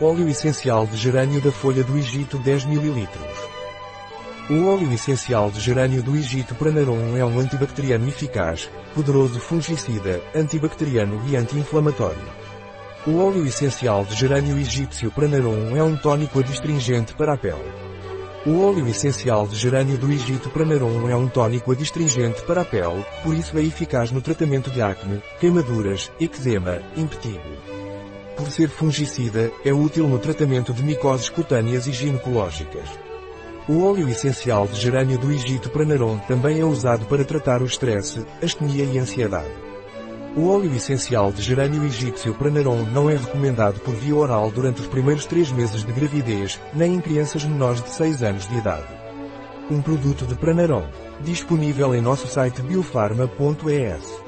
Óleo essencial de gerânio da folha do Egito 10 ml. O óleo essencial de gerânio do Egito Pranarum é um antibacteriano eficaz, poderoso fungicida, antibacteriano e anti-inflamatório. O óleo essencial de gerânio egípcio Pranarum é um tônico adstringente para a pele. O óleo essencial de gerânio do Egito Pranarum é um tônico adstringente para a pele, por isso é eficaz no tratamento de acne, queimaduras, eczema, impetigo. Por ser fungicida, é útil no tratamento de micoses cutâneas e ginecológicas. O óleo essencial de gerânio do Egito Pranarum também é usado para tratar o estresse, astenia e ansiedade. O óleo essencial de gerânio egípcio Pranarum não é recomendado por via oral durante os primeiros três meses de gravidez, nem em crianças menores de 6 anos de idade. Um produto de Pranarum, disponível em nosso site biofarma.es.